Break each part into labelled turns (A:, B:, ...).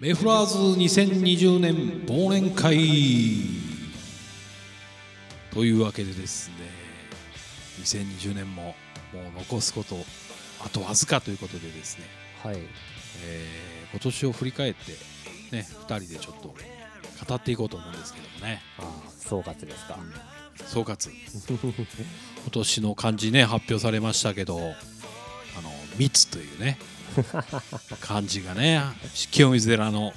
A: メフラーズ2020年忘年会というわけでですね2020年ももう残すことあとわずかということでですね、
B: はい。
A: えー今年を振り返ってね2人でちょっと語っていこうと思うんですけどもね。
B: ああ総括ですか。
A: 総括。今年の漢字ね発表されましたけどあの密というね漢字がね清水寺の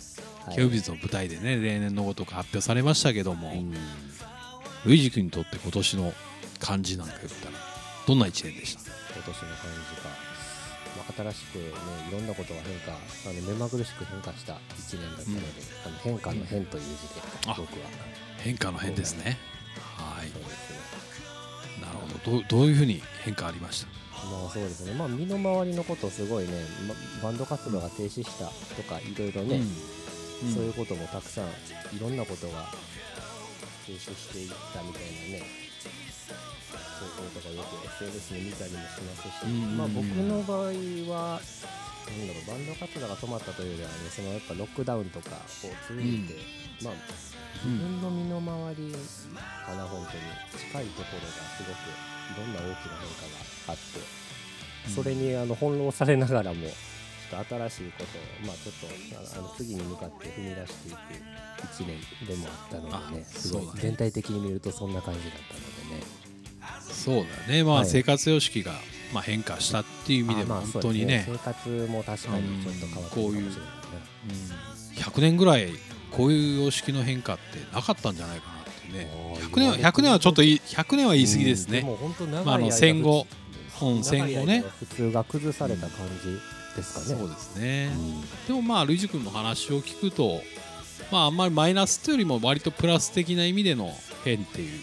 B: はい。
A: 清水の舞台でね例年のごとく発表されましたけども、
B: うん。
A: ルイジ君にとって今年の漢字なんか言ったらどんな一年でした？
B: 今年の感じが、まあ、新しくねいろんなことが変化あの目まぐるしく変化した1年だったので、あの変化の変という字で
A: あ
B: 僕は。
A: 変化の変ですね。はい。
B: ね。
A: なるほど。どうどういうふうに変化ありました？
B: まあそうですね。まあ身の回りのことすごいね、まバンド活動が停止したとかいろいろね、
A: うん。
B: そういうこともたくさんいろんなことが停止していったみたいなねそういうことがよく SNS で見たりもしますし、
A: うん
B: まあ僕の場合はなんだろうバンド活動が止まったというよりはねそのやっぱロックダウンとかを通じて、まあ自分の身の回りかな本当に近いところがすごくいろんな大きな変化があってそれにあの翻弄されながらもちょっと新しいことを、まあ、ちょっとああの次に向かって踏み出していく1年でもあったのでね
A: あ
B: すごい全体的に見るとそんな感じだったのでね。
A: そうだね。まあ、
B: はい。
A: 生活様式が、まあ、変化したっていう意味でも本当にね。
B: 生活も確かにちょっと変わってるかもしれないね。
A: うん。100年ぐらいこういう様式の変化ってなかったんじゃないかなね。
B: あー
A: 100年は100年はちょっといい100年は言い過ぎですね。まああの戦後うん戦後ね。
B: 普通が崩された感じですかね、
A: そうですね。
B: うん。
A: でもまあルイジ君の話を聞くとまああんまりマイナスというよりも割とプラス的な意味での変っていう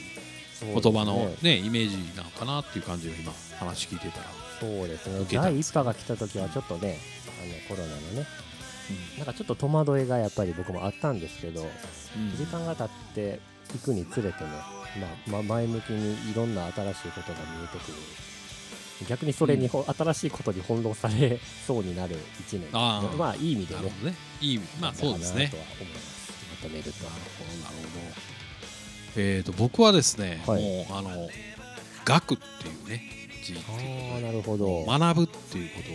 A: 言葉の
B: ね
A: ねイメージなのかなっていう感じを今話聞いてたら、
B: そうですね。第一波が来た時はちょっとねあのコロナのねなんかちょっと戸惑いがやっぱり僕もあったんですけど
A: うん。
B: 時間が経っていくにつれてね、まあ、ま前向きにいろんな新しいことが見えてくる。逆にそれにほ、新しいことに翻弄されそうになる1年。
A: あー
B: まあいい意味でね。
A: ね。いい意味。まあそうですね
B: とは思います。まとめると
A: なるほどなるほど。えー、と僕はですね、
B: はい。
A: もうあの学っていうね字って
B: あ
A: いう
B: あなるほど、
A: 学ぶっていうことを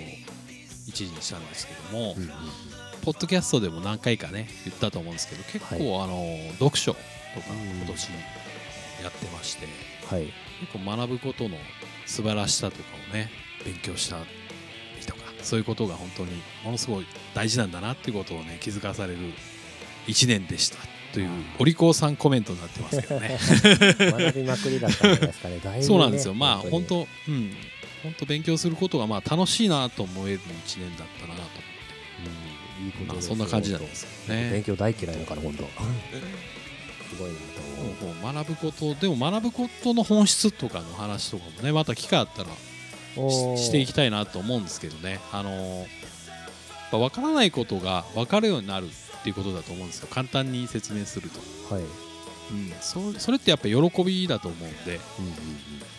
A: 一時にしたんですけども、
B: うんうん。
A: ポッドキャストでも何回かね言ったと思うんですけど結構、
B: はい。
A: あの読書とか
B: うん。
A: 今年やってまして、
B: はい。
A: 結構学ぶことの素晴らしさとかをね勉強したりとかそういうことが本当にものすごい大事なんだなっていうことをね気づかされる1年でした。というお利口さんコメントになってますけどね。
B: 学びまくりだったんですかね。ね
A: そうなんですよ。まあ本
B: に。
A: 当うん。本当勉強することがまあ楽しいなと思える1年だったなと思って。
B: うん。いいこと
A: まあそんな感じなんですけどね。
B: 勉強大嫌いだから本当すごいなと思う。
A: 学ぶことでも学ぶことの本質とかの話とかもねまた機会あったらししていきたいなと思うんですけどね。あのー分からないことが分かるようになるっていうことだと思うんですよ。簡単に説明すると、
B: はい、うん。
A: うん、そそれってやっぱ喜びだと思うんで、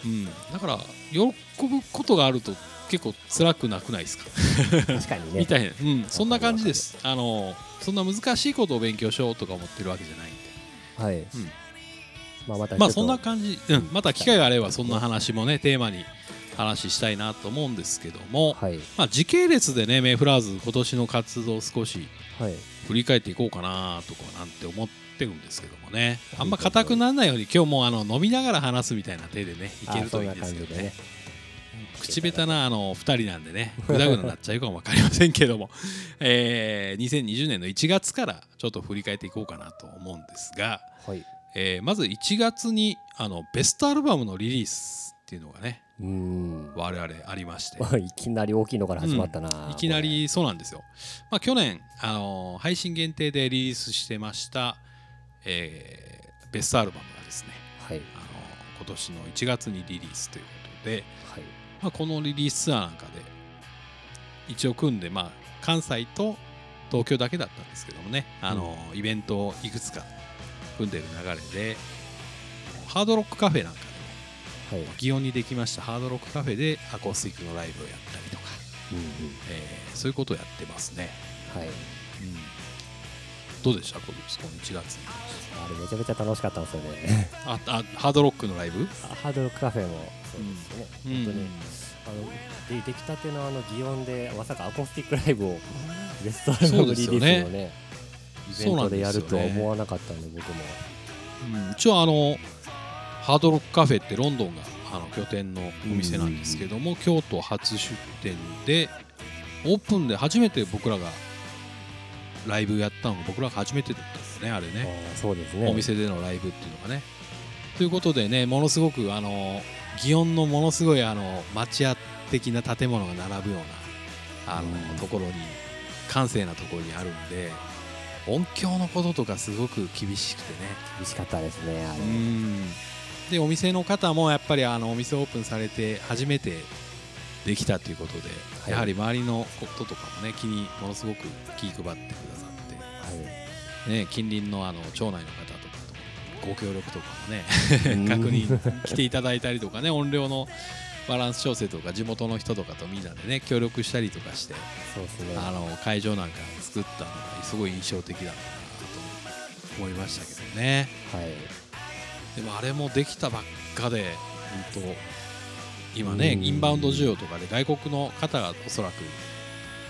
A: うん、だから喜ぶことがあると結構辛くなくないですか？
B: うん、確かにね。
A: みたいな、うん、そんな感じです。あのーそんな難しいことを勉強しようとか思ってるわけじゃない
B: はい、
A: うん。
B: まあまた
A: まあそんな感じ、うん、また機会があればそんな話もねテーマに話したいなと思うんですけども、
B: はい。
A: まあ、時系列でねメイフラーズ今年の活動を少し
B: はい。
A: 振り返っていこうかなとかなんて思ってるんですけどもね。あんま硬くならないように今日もあの飲みながら話すみたいな手でねいけるといいんですけどね口下手なあの2人なんでねぐだぐだになっちゃうかも分かりませんけども、えー2020年の1月からちょっと振り返っていこうかなと思うんですが、
B: はい。
A: えーまず1月にあのベストアルバムのリリースっていうのがね
B: うーん。
A: 我々ありまして。
B: いきなり大きいのから始まったな、
A: いきなりそうなんですよ、まあ、去年、あのー配信限定でリリースしてました、えーベストアルバムがですね、
B: はい。
A: あのー今年の1月にリリースということで、
B: はい
A: まあ、このリリースツアーなんかで一応組んで、まあ、関西と東京だけだったんですけどもね、あのーイベントをいくつか組んでる流れでハードロックカフェなんかで
B: はい。
A: 祇園にできましたハードロックカフェでアコースティックのライブをやったりとか、
B: うんうん。
A: えーそういうことをやってますね。
B: はい。
A: うん。どうでした？このこの1月。
B: あれめちゃめちゃ楽しかったんですよね。
A: ああハードロックのライブ？
B: ハードロックカフェもそうですね、本当に。
A: うん。
B: あので出来たてのあの祇園でまさかアコースティックライブをベストアルバムリリースのねイベントでやるとは思わなかったんで僕も。
A: うん一応あのハードロックカフェってロンドンがあの拠点のお店なんですけども、京都初出店でオープンで初めて僕らがライブやったのが僕らが初めてだったんですねあれね。
B: そうですね。
A: お店でのライブっていうのがね。ということでねものすごくあの祇園のものすごいあの町屋的な建物が並ぶようなあの、
B: うん。
A: ところに閑静なところにあるんで音響のこととかすごく厳しくてね。
B: 厳しかったですねあれ。
A: うん。でお店の方もやっぱりあのお店オープンされて初めてできたということで、
B: はい。
A: やはり周りのこととかもね気にものすごく気配ってくださって。
B: はい。
A: ね、近隣のあの町内の方ご協力とかもね
B: うん
A: 確認来ていただいたりとかね音量のバランス調整とか地元の人とかとみんなでね協力したりとかしてあの会場なんか作ったのがすごい印象的だったなと思いましたけどね。
B: はい。
A: でもあれもできたばっかで本当今ね
B: うん。
A: インバウンド需要とかで外国の方がおそらく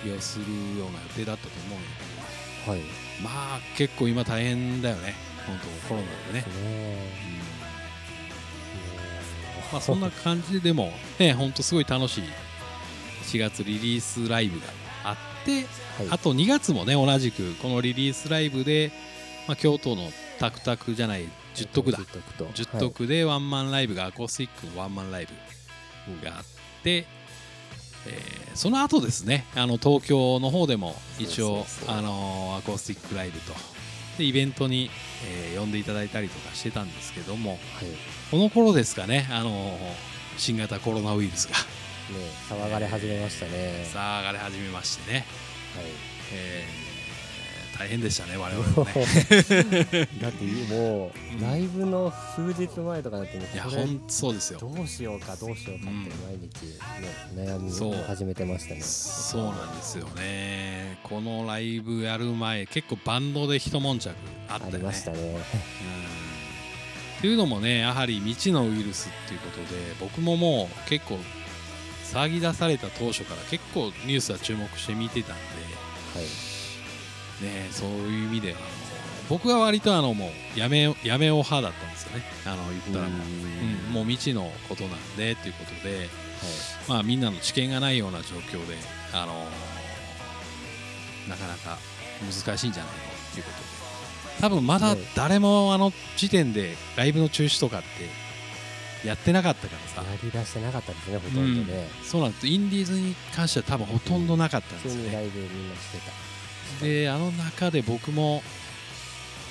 A: 利用するような予定だったと思うんだけど。
B: はい。
A: まあ結構今大変だよね、本当コロナでね。
B: ね。
A: まあそんな感じででもね、本当すごい楽しい4月リリースライブがあって、
B: はい。
A: あと2月もね同じくこのリリースライブで、まあ、京都のタクタクじゃない10徳だ。
B: 10徳と。
A: 10徳でワンマンライブがアコースティックのワンマンライブがあって、えーその後ですねあの東京の方でも一応あのアコースティックライブとでイベントに、えー呼んでいただいたりとかしてたんですけども
B: はい、ね
A: この頃ですかねあの新型コロナウイルスが。
B: 騒がれ始めましたね。
A: 騒がれ始めましてね、
B: はい。
A: えー大変でしたね我々もね。
B: だってもうライブの数日前とかだってもうこれ
A: いやほんとそうですよ。
B: どうしようかどうしようかって
A: うん
B: 毎日、ね悩み
A: そう。
B: を始めてましたね。
A: そうなんですよね。このライブやる前結構バンドで一悶着あったよね。
B: ありましたね。
A: うん。っていうのもねやはり未知のウイルスっていうことで僕ももう結構騒ぎ出された当初から結構ニュースは注目して見てたん
B: はい。
A: で、ね、そういう意味であの僕は割とあのもうやめやめお派だったんですよね。あの言ったらもう,、うん、もう未知のことなんでっていうことで、まあ、みんなの知見がないような状況で、あのなかなか難しいんじゃないの？っていうことで。多分まだ
B: ね
A: 誰もあの時点でライブの中止とかってやってなかったからさ。
B: やりだしてなかったですねほとんどね、
A: そうなんです。インディーズに関しては多分ほとんどなかったんですよね。
B: にライブみんなしてた
A: であの中で僕も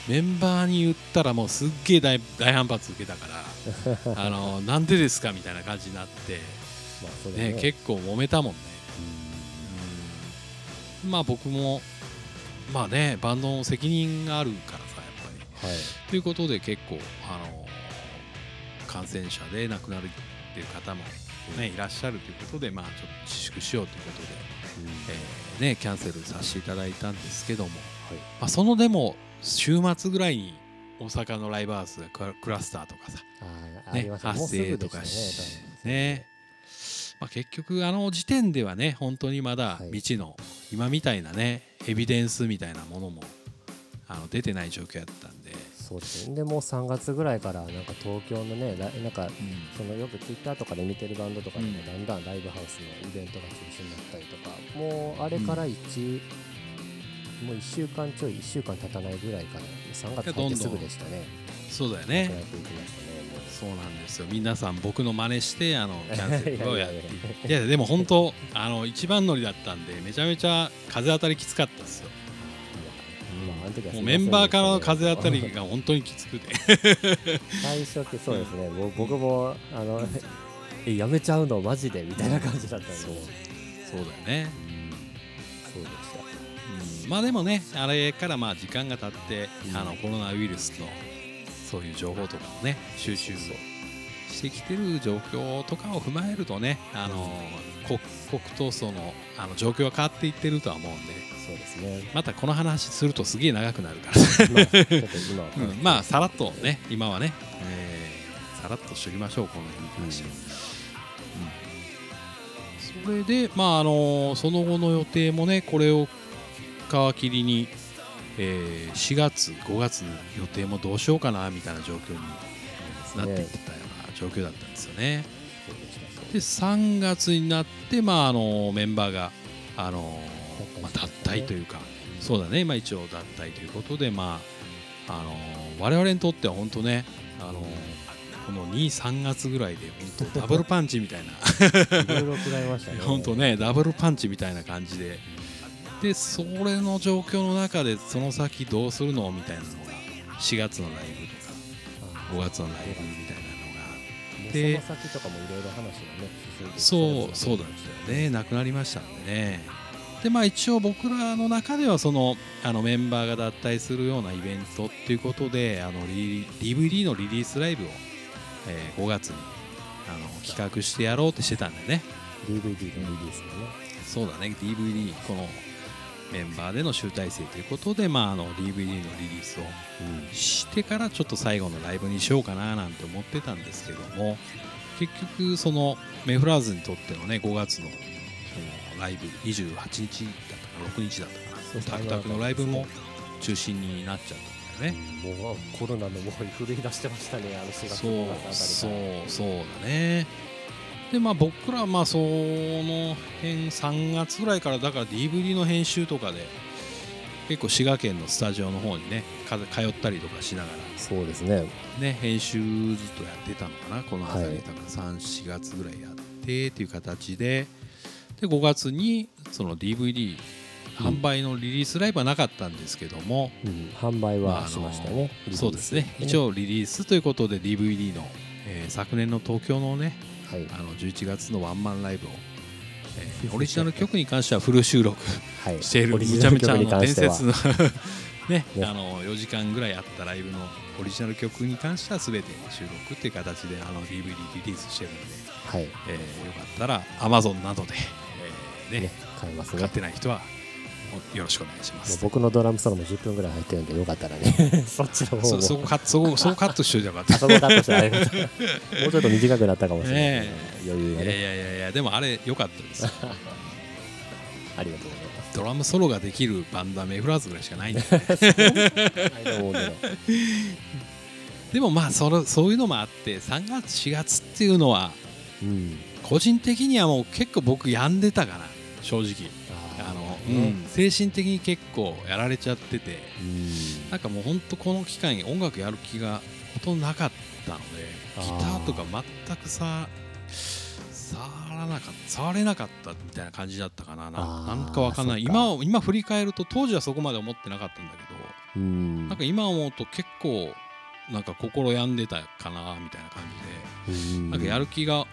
A: メンバーに言ったらもうすっげえ大大反発受けたから あのなんでですかみたいな感じになって、
B: ね。
A: ね、結構揉めたもんね。うん。まあ僕もまあねバンドの責任があるからさやっぱり。
B: はい。
A: ということで結構あの感染者で亡くなるっていう方も、ね、いらっしゃるということでまあちょっと自粛しようということで、えーね、キャンセルさせていただいたんですけども、
B: はい。
A: まあ、そのでも週末ぐらいに大阪のライブハウスがクラスターとかさ、ね発生とかし
B: ね
A: ね。まあ、結局あの時点ではね本当にまだ
B: はい。
A: 未知の、今みたいなねエビデンスみたいなものもあの出てない状況やった
B: そうですね。でもう3月ぐらいからなんか東京のねラなんか
A: うん。
B: そのよくツイッターとかで見てるバンドとかでも
A: うん。
B: だんだんライブハウスのイベントが中止になったりとかもうあれから1、もう1週間ちょい1週間経たないぐらいから3月入ってすぐでしたね。
A: そうだよね。そうなんですよ。皆さん僕の真似してあの キャンセルをやって。
B: いや
A: でも本当あの一番乗りだったんでめちゃめちゃ風当たりきつかったですよ
B: の時は
A: メンバーからの風当たりが本当にきつくて。
B: 最初ってそうですね、もう僕もあの えやめちゃうのマジでみたいな感じだったんで。
A: そう。そうだよね、
B: そうでした。
A: うん。まあでもねあれからまあ時間が経って、
B: うん
A: あのコロナウイルスのそういう情報とかもね収集してきてる状況とかを踏まえるとねあの、国国闘争のあの状況は変わっていってるとは思うんで
B: そうですね。
A: またこの話するとすげえ長くなるから、
B: まあ
A: うん。まあさらっとね今はね、えーさらっとしときましょうこの辺に関しては、うん。それでまああのその後の予定もねこれを皮切りに、えー4月5月の予定もどうしようかなみたいな状況になっていってたような状況だったんですよね。
B: でしたそう
A: で3月になって、まあ、あのメンバーがあの、まあ、脱退というか、そうだね、まあ、一応脱退ということで、まあ、あの我々にとっては本当ねあのこの2、3月ぐらいで本当ダブルパンチみたいな。
B: いろいろ食らいましたね。
A: 本当ねダブルパンチみたいな感じで。でそれの状況の中でその先どうするのみたいなのが4月のライブとか5月のライブみたいなのが。
B: で
A: で
B: その先とかもいろいろ話がね進んで
A: そうそうだったよね。なくなりましたんでねでまあ一応僕らの中ではそのあのメンバーが脱退するようなイベントっていうことであのリ DVD のリリースライブを、えー5月にあの企画してやろうってしてたんでね。
B: DVD のリリースのね。
A: そうだね。DVD このメンバーでの集大成ということで、まあ、あの DVD のリリースをしてからちょっと最後のライブにしようかななんて思ってたんですけども結局そのメフラーズにとってのね5月のライブ28日だったかな6日だったか
B: そう
A: なタクタクのライブも中止になっちゃったんだよね。
B: もうコロナのもう震い出してましたねあの4月
A: そう
B: 5月
A: そう
B: あたりから。
A: そうだね。でまあ僕らはまあその辺3月ぐらいからだから DVD の編集とかで結構滋賀県のスタジオの方にねか通ったりとかしなが
B: そうですね。
A: らね編集ずっとやってたのかなこの辺り、
B: はい。
A: だから34月ぐらいやってっていう形でで5月にその DVD 販売のリリースライブはなかったんですけども、
B: うん販売はしましたね。
A: そうですね。一応リリースということで DVD の、えー昨年の東京のね
B: はい。
A: あの11月のワンマンライブを、えー オリジナル曲に関してはフル収録
B: はい。
A: している
B: オ
A: む
B: リジナル曲
A: ちゃめちゃあの伝説の ね
B: ね。
A: あの4時間ぐらいあったライブのオリジナル曲に関しては全て収録っていう形であの DVD リリースしてるんで、
B: はい。
A: えーよかったら Amazon などで、えーね
B: ね買いますね。
A: 買ってない人はおよろしくお願いします。
B: 僕のドラムソロも10分ぐらい入ってるんでよかったらね。そっちの方も。
A: そそこカットそこそこカットしといてった。
B: あそこカットしてありがとうもうちょっと短くなったかもしれない、
A: ね
B: 余裕がね。
A: やいやいやでもあれ良かったですよ。
B: ありがとうございます。
A: ドラムソロができるバンドはメフラーズぐらいしかないんで。
B: はいどうもどうも
A: でもまあそれそういうのもあって3月4月っていうのは
B: うん。
A: 個人的にはもう結構僕病んでたかな正直。
B: あ
A: あの、
B: ー
A: うん、精神的に結構やられちゃってて。
B: うん。
A: なんかもうほんとこの機会に音楽やる気がほとんどなかったのでギターとか全くさ触らなかった触れなかったみたいな感じだったかな。なんかわかんない。今今振り返ると当時はそこまで思ってなかったんだけど
B: うん。
A: なんか今思うと結構なんか心病んでたかなみたいな感じで
B: うん。
A: なんかやる気が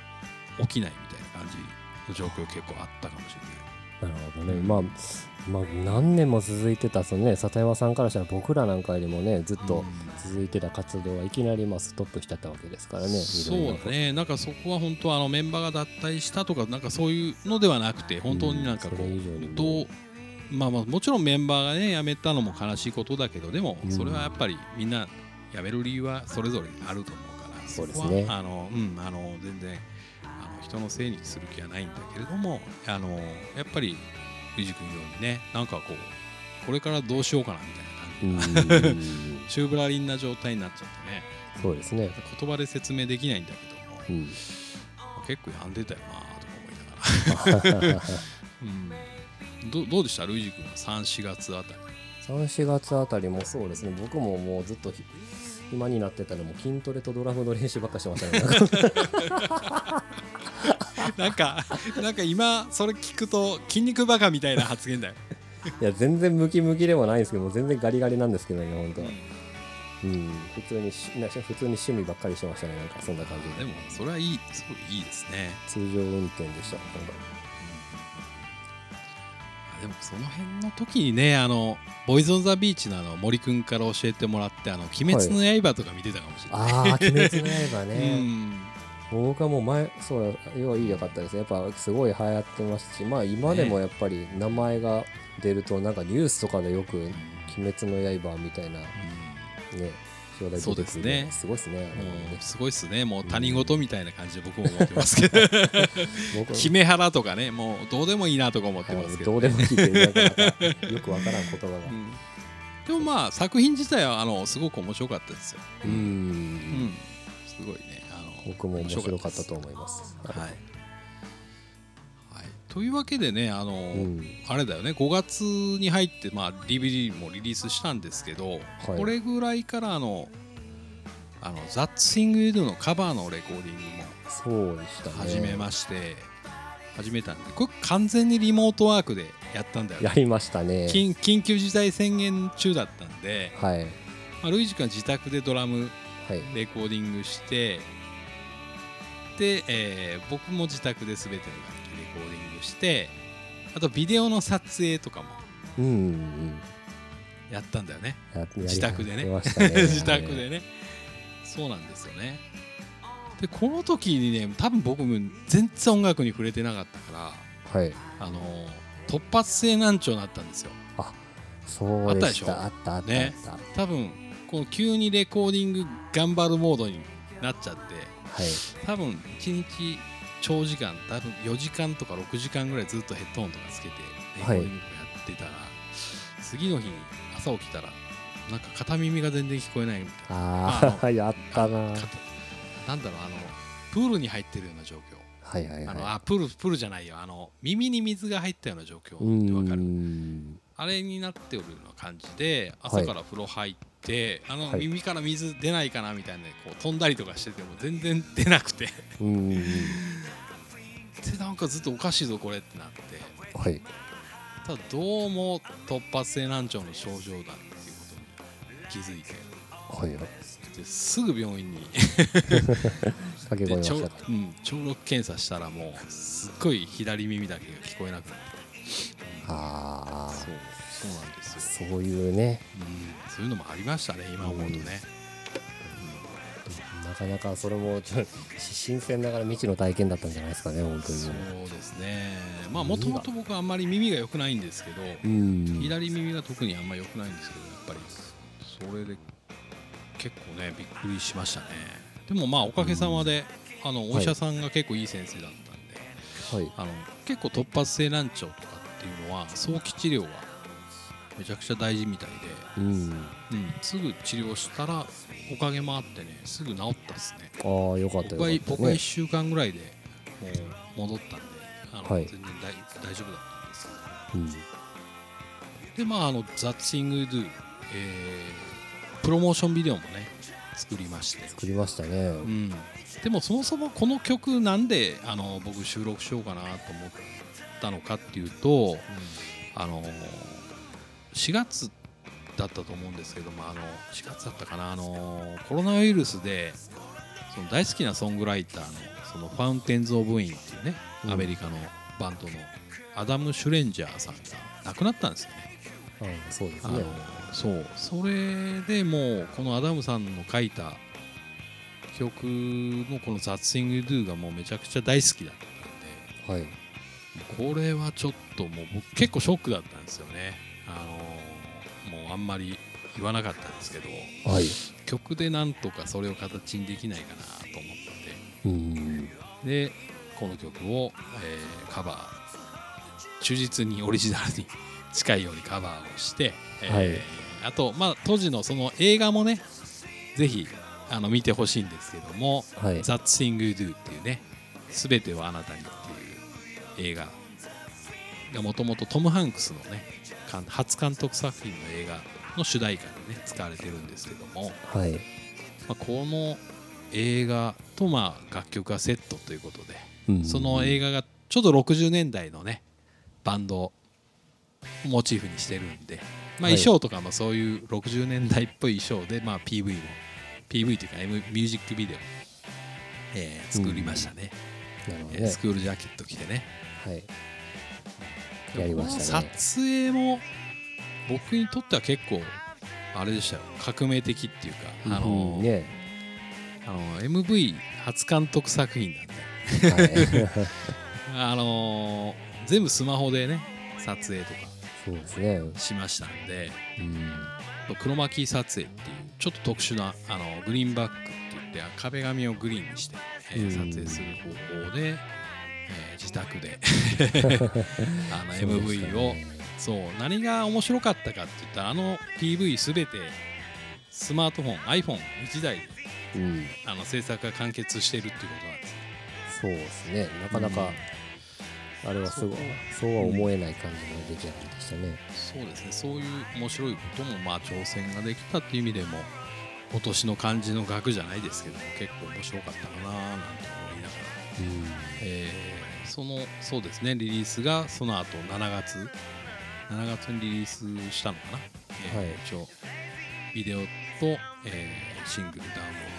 A: 起きないみたいな感じの状況結構あったかもしれな
B: るほどね、まあ、まあ何年も続いてたそのね里山さんからしたら僕らなんかよりもねずっと続いてた活動はいきなりまあストップしちゃったわけですからね
A: そう
B: いろいろ
A: だねなんかそこは本当あのメンバーが脱退したとかなんかそういうのではなくて本当になんかこ
B: う
A: うどうまあまあもちろんメンバーがね辞めたのも悲しいことだけどでも
B: うん。
A: それはやっぱりみんな辞める理由はそれぞれあると思うから
B: そうですね。
A: あのうんあの全然人のせいにする気はないんだけれどもあのやっぱり藤君のようにねなんかこうこれからどうしようかなみたいな感じ。
B: うん。
A: 宙ぶらりんな状態になっちゃってね。
B: そうですね、
A: 言葉で説明できないんだけども
B: うん、
A: 結構病んでたよなとか思いながら、うん、どどうでした？ルイジ君は34月あたり。
B: 34月あたりもそうですね。僕ももうずっとひ暇になってたのも筋トレとドラムの練習ばっかしてましたね なんか
A: なんか今それ聞くと筋肉バカみたいな発言だよ、
B: いや全然ムキムキでもないんですけど全然ガリガリなんですけどね本当は。うん。普通にしな普通に趣味ばっかりしてましたねなんかそんな感じで。
A: でもそれはいいすごいいいですね。
B: 通常運転でした本
A: あでもその辺の時にねあのボーイズ・オン・ザ・ビーチのあの森君から教えてもらって「あの鬼滅の刃」とか見てたかもしれない、
B: 当ああ鬼滅の刃
A: う
B: ね、う僕はもう前そう要はいいよかったですね。やっぱすごい流行ってますしまあ今でもやっぱり名前が出るとなんかニュースとかでよく
A: うん「
B: 鬼滅の刃」みたいなね表題
A: そうですね。
B: すごいですね
A: うすごいっすね。もう他人事みたいな感じで僕も思ってますけど
B: 僕
A: 決め腹とかねもうどうでもいいなとか思ってますけど、
B: どうでもいいってなんかまたよくわからん言葉が。
A: うん。でもまあ作品自体はあのすごく面白かったですよ。
B: う
A: うんん。すごい
B: 僕も面白かったと思います。
A: はい、はい、というわけでねあの、
B: うん。
A: あれだよね。5月に入って、まあ、DVD もリリースしたんですけど、
B: はい。
A: これぐらいからあのあのザッツ・シング・ユドのカバーのレコーディングも
B: そうでしたね。
A: 始めまして、始めたんでこれ完全にリモートワークでやったんだよね。
B: やりましたね。
A: 緊緊急事態宣言中だったんで、
B: はい。
A: まあ、ルイージ君は自宅でドラム
B: はい。
A: レコーディングしてで、えー僕も自宅で全ての楽器レコーディングしてあとビデオの撮影とかも
B: うんうん
A: やったんだよね。自宅でね。
B: ね。
A: 自宅でね。そうなんですよね。でこの時にね多分僕も全然音楽に触れてなかったから
B: はい。
A: あの突発性難聴になったんですよ。
B: そうでし
A: あった
B: あったあったあ
A: ね
B: った。
A: 多分この急にレコーディング頑張るモードになっちゃって
B: はい。
A: 多分1日長時間多分4時間とか6時間ぐらいずっとヘッドホンとかつけてレコーディングやってたら、次の日に朝起きたらなんか片耳が全然聞こえないみたい
B: ああ やったな。
A: なんだろうあのプールに入ってるような状況、
B: はいはい
A: あの
B: は
A: あプールプールじゃないよ。あの耳に水が入ったような状況
B: い
A: ってわかる。
B: ん
A: あれになっておるような感じで朝から風呂入って、あの
B: はい。
A: 耳から水出ないかなみたいなこう飛んだりとかしてても全然出なくて。
B: うん
A: でなんかずっとおかしいぞこれってなって。
B: はい。
A: ただどうも突発性難聴の症状だっていうことに気づいて。
B: はい
A: ですぐ病院に。で聴,、うん、聴力検査したらもうすっごい左耳だけが聞こえなくなって
B: あ
A: そうそうなんですよ、
B: あそういうね。
A: うん、そういうのもありましたね今思うとね、
B: なかなかそれもちょっと新鮮ながら未知の体験だったんじゃないですかね本当に
A: そうですね。まあもともと僕はあんまり耳が良くないんですけど、
B: うん。
A: 左耳が特にあんま良くないんですけどやっぱりそれで結構ねびっくりしましたね。でもまあおかげさまで、あのお医者さんが結構いい先生だったんで、
B: はい。
A: あの結構突発性難聴とかっていうのは早期治療がめちゃくちゃ大事みたいで、
B: うん。
A: うん、すぐ治療したらおかげもあってねすぐ治ったですね。
B: ああよかった
A: 僕は
B: よかった。
A: 僕は1
B: ね
A: 週間ぐらいでもう戻ったんであの、
B: はい。
A: 全然大大丈夫だったんです。
B: うん。
A: でまああの「That Thing You Do」えープロモーションビデオもね作りまして、
B: 作りましたね。
A: うん、でもそもそもこの曲なんであの僕収録しようかなと思ったのかっていうとあの4月だったと思うんですけどもあの4月だったかなあのコロナウイルスでその大好きなソングライターのその Fountains of Wayne っていうね、
B: うん。
A: アメリカのバンドのアダム・シュレンジャーさんが亡くなったんですよね。
B: ああそうですね
A: そう。それでもうこのアダムさんの書いた曲のこの「ザッツイング・ドゥ」がもうめちゃくちゃ大好きだったんで
B: はい。
A: これはちょっともう僕結構ショックだったんですよね。あのもうあんまり言わなかったんですけど
B: はい。
A: 曲でなんとかそれを形にできないかなと思って。
B: うん。
A: でこの曲を、えーカバー。忠実にオリジナルに近いようにカバーをして、えーあと、まあ、当時のその映画もねぜひあの見てほしいんですけども
B: はい「
A: ザッツイング・ドゥ」っていうね「すべてはあなたに」っていう映画がもともとトム・ハンクスのね初監督作品の映画の主題歌にね使われてるんですけども、
B: はい。
A: まあ、この映画とまあ楽曲がセットということで
B: うん。
A: その映画がちょうど60年代のねバンドをモチーフにしてるんで、まあ、
B: はい。
A: 衣装とかもそういう60年代っぽい衣装で、まあ、PV も PV というか、M、ミュージックビデオ、えー作りましたね、えー
B: なるほどね。
A: スクールジャケット着てね。
B: はい。やりましたね。
A: 撮影も僕にとっては結構あれでしたよ。革命的っていうか、あの
B: うん。ね。
A: あの MV 初監督作品なんで。
B: はい。
A: あのー全部スマホでね撮影とか
B: そうですね。
A: しましたんで
B: うん。
A: 黒巻撮影っていうちょっと特殊なあのグリーンバックって言って壁紙をグリーンにして、えー
B: うん。
A: 撮影する方法で、えー自宅で あの MV を
B: ね。
A: そう何が面白かったかって言ったらあの PV すべてスマートフォン iPhone1 台で
B: うん。
A: あの制作が完結しているっていうことなんです
B: そうですね。なかなか、あれはすごい。そうは思えない感じの出来上がりでしたね。
A: そうですね。そういう面白いこともまあ挑戦ができたっていう意味でも今年の漢字の額じゃないですけども結構面白かったかななんて思いながら、
B: うん。
A: えーそのそうですねリリースがその後7月7月にリリースしたのかな、えー
B: はい。
A: 一応ビデオと、えーシングルダウンロー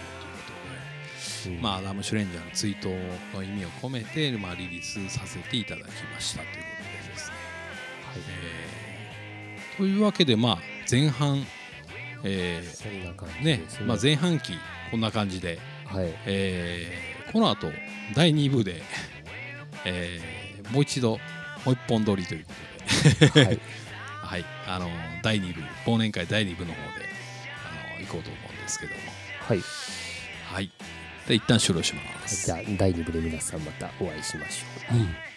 A: まあ、アダム・シュレンジャーの追悼の意味を込めて、まあ、リリースさせていただきましたということでですね。えーというわけで、まあ、前半、えーね
B: ね。
A: まあ、前半期こんな感じで、
B: はい。
A: えーこの後第2部で、えーもう一度もう一本撮りということで、
B: はい。
A: はい、あの第2部忘年会第2部の方であの行こうと思うんですけども。
B: はい。
A: はい。で一旦終了します。
B: じゃあ第2部で皆さんまたお会いしましょう
A: うん